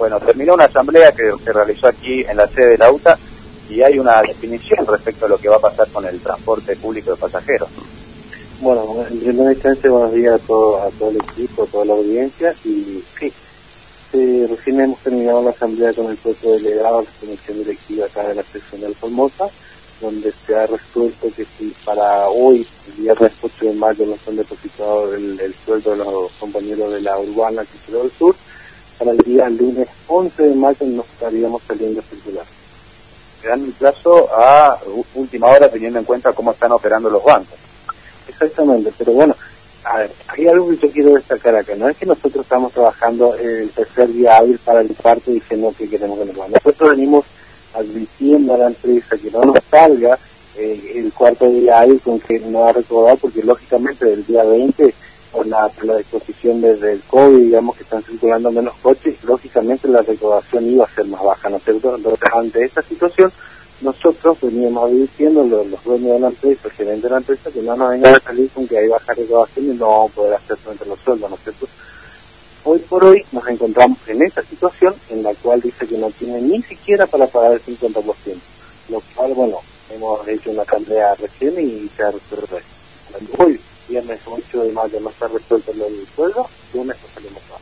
Bueno, terminó una asamblea que se realizó aquí en la sede de la UTA y hay una definición respecto a lo que va a pasar con el transporte público de pasajeros. Bueno, en primera instancia buenos días a todo, a todo el equipo, a toda la audiencia y sí, recién hemos terminado la asamblea con el propio delegado, la comisión directiva acá de la sección de Formosa, donde se ha resuelto que si para hoy, el viernes 8 de mayo, no están depositados el, sueldo de los compañeros de la urbana que del sur, para el día lunes 11 de mayo nos estaríamos saliendo a circular. Se dan el plazo a última hora teniendo en cuenta cómo están operando los bancos. Exactamente, pero bueno, a hay algo que yo quiero destacar acá, no es que nosotros estamos trabajando el tercer día hábil para el parto diciendo que queremos que nos vaya. Nosotros venimos advirtiendo a la empresa que no nos salga eh, el cuarto día hábil con que no va a recordar, porque lógicamente del día 20 por la, la disposición desde el COVID, digamos que están circulando menos coches, lógicamente la recaudación iba a ser más baja, ¿no es cierto? Entonces, ante esta situación, nosotros veníamos diciendo, los, los dueños de la empresa, el gerente de la empresa, que no nos vengan a salir con que hay baja recaudación y no vamos a poder hacer frente a los sueldos, ¿no es cierto? Hoy por hoy nos encontramos en esta situación en la cual dice que no tiene ni siquiera para pagar el 50%, lo cual, bueno, hemos hecho una asamblea recién y se ha resuelto Hoy viernes 8 de mayo no está resuelto el sueldo, lunes nos salimos más.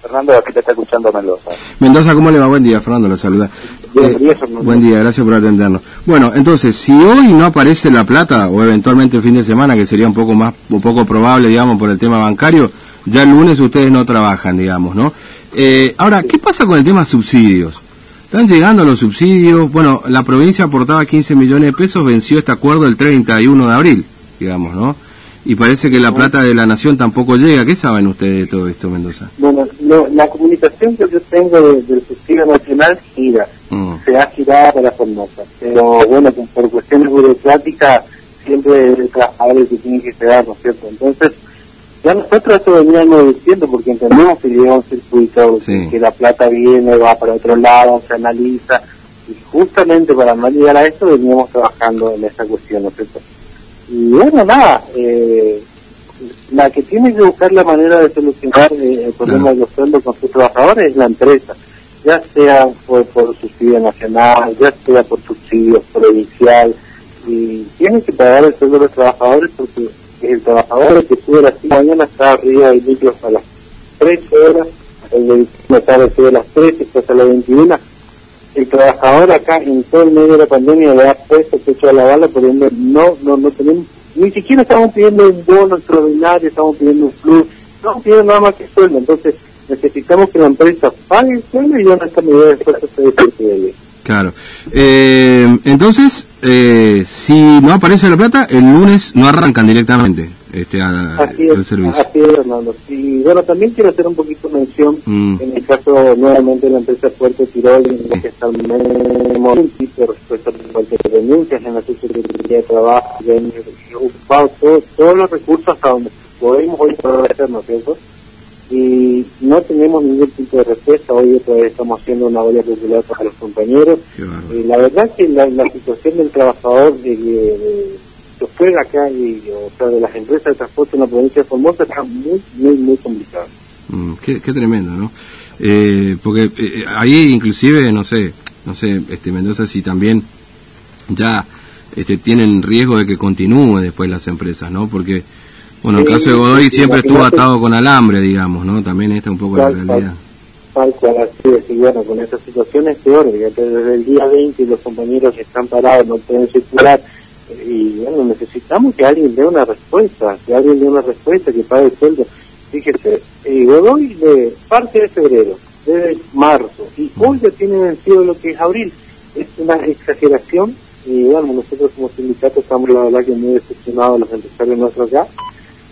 Fernando, aquí te está escuchando Mendoza. Mendoza, ¿cómo le va? Buen día, Fernando, le saluda. Buen Eh, buen día, gracias por atendernos. Bueno, entonces, si hoy no aparece la plata, o eventualmente el fin de semana, que sería un poco más, un poco probable, digamos, por el tema bancario, ya el lunes ustedes no trabajan, digamos, ¿no? Eh, ahora, ¿qué pasa con el tema subsidios? Están llegando los subsidios, bueno, la provincia aportaba 15 millones de pesos, venció este acuerdo el 31 de abril, digamos, ¿no? Y parece que la plata de la nación tampoco llega. ¿Qué saben ustedes de todo esto, Mendoza? Bueno, lo- la comunicación que yo tengo de- del subsidio nacional gira, Mm. se ha girado para Formosa, pero bueno, por cuestiones burocráticas siempre el trabajador que tiene que quedar, ¿no es cierto? Entonces, ya nosotros eso veníamos diciendo porque entendemos que llega un circuito, Sí. que la plata viene, va para otro lado, se analiza, y justamente para no llegar a esto veníamos trabajando en esa cuestión, ¿no es cierto? Y bueno, nada, eh, la que tiene que buscar la manera de solucionar eh, el problema de los sueldos con sus trabajadores es la empresa, ya sea por, por subsidio nacional, ya sea por subsidio provincial, y tiene que pagar el sueldo de los trabajadores porque el trabajador que sube las 5 de la mañana está arriba de micros a las 13 horas, el de la tarde sube a las 13, después a las 21, el trabajador acá en todo el medio de la pandemia le ha puesto pecho a la bala, por no, no, no tenemos, ni siquiera estamos pidiendo un bono extraordinario, estamos pidiendo un plus, estamos pidiendo nada más que sueldo, entonces necesitamos que la empresa pague el sueldo y ya esta medida de se desarrolle. Claro. Eh, entonces, eh, si no aparece la plata, el lunes no arrancan directamente este, a- Así el es, servicio. así es, Hernando. Y bueno, también quiero hacer un poquito mención Mm. en el caso nuevamente de la empresa Puerto Tirol, en la que estamos respecto a cualquier denuncias en la Secretaría de Trabajo, han ocupado todo- todos los recursos hasta donde podemos hoy poder hacer, ¿no es cierto? Y no tenemos ningún tipo de respuesta. Hoy otra vez estamos haciendo una olla popular para los compañeros. Eh, la verdad que la, la situación del trabajador de, de, de chofer acá y o sea de las empresas de transporte en la provincia de Formosa está muy muy muy complicada. Mm, qué, qué tremendo, ¿no? Eh, porque eh, ahí inclusive, no sé, no sé, este Mendoza, si también ya este, tienen riesgo de que continúe después las empresas, ¿no? Porque, bueno, el caso de Godoy siempre estuvo atado con alambre, digamos, ¿no? También esta es un poco la Tal, realidad. Tal cual, así es. Y bueno, con esta situación es peor, desde el día 20 los compañeros están parados, no pueden circular. Y bueno, necesitamos que alguien dé una respuesta, que alguien dé una respuesta, que pague el sueldo. Fíjese, eh, Godoy de parte de febrero, desde marzo, y hoy ya tiene vencido lo que es abril. Es una exageración, y bueno, nosotros como sindicato estamos la verdad que muy decepcionados los empresarios nuestros acá.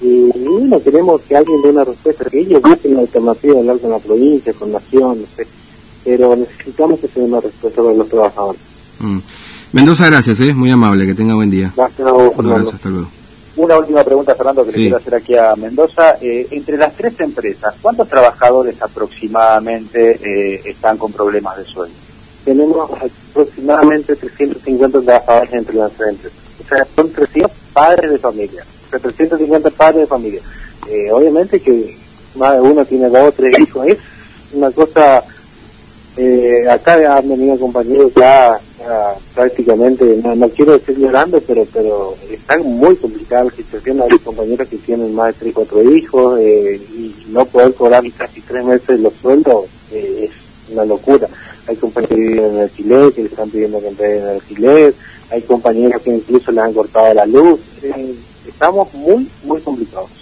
Y bueno, queremos que alguien dé una respuesta, que ellos busquen la alternativa de hablar con la provincia, con Nación, no sé. Pero necesitamos que se dé una respuesta para los trabajadores. Mm. Mendoza, gracias, ¿eh? Muy amable, que tenga buen día. Gracias vos, Un Fernando. abrazo, hasta luego. Una última pregunta, Fernando, que Sí. le quiero hacer aquí a Mendoza. Eh, entre las tres empresas, ¿cuántos trabajadores aproximadamente eh, están con problemas de sueldo? Tenemos aproximadamente 350 trabajadores entre las tres empresas. O sea, son 300 padres de familia. O sea, 350 padres de familia. Eh, obviamente que más de uno tiene dos o tres hijos. Es una cosa Eh, acá han venido compañeros ya, prácticamente, no, quiero decir llorando, pero pero está muy complicada la situación. Hay compañeros que tienen más de tres, cuatro hijos eh, y no poder cobrar casi tres meses los sueldos eh, es una locura. Hay compañeros que viven en alquiler, que le están pidiendo que entreguen el alquiler, hay compañeros que incluso le han cortado la luz. Eh, estamos muy, muy complicados.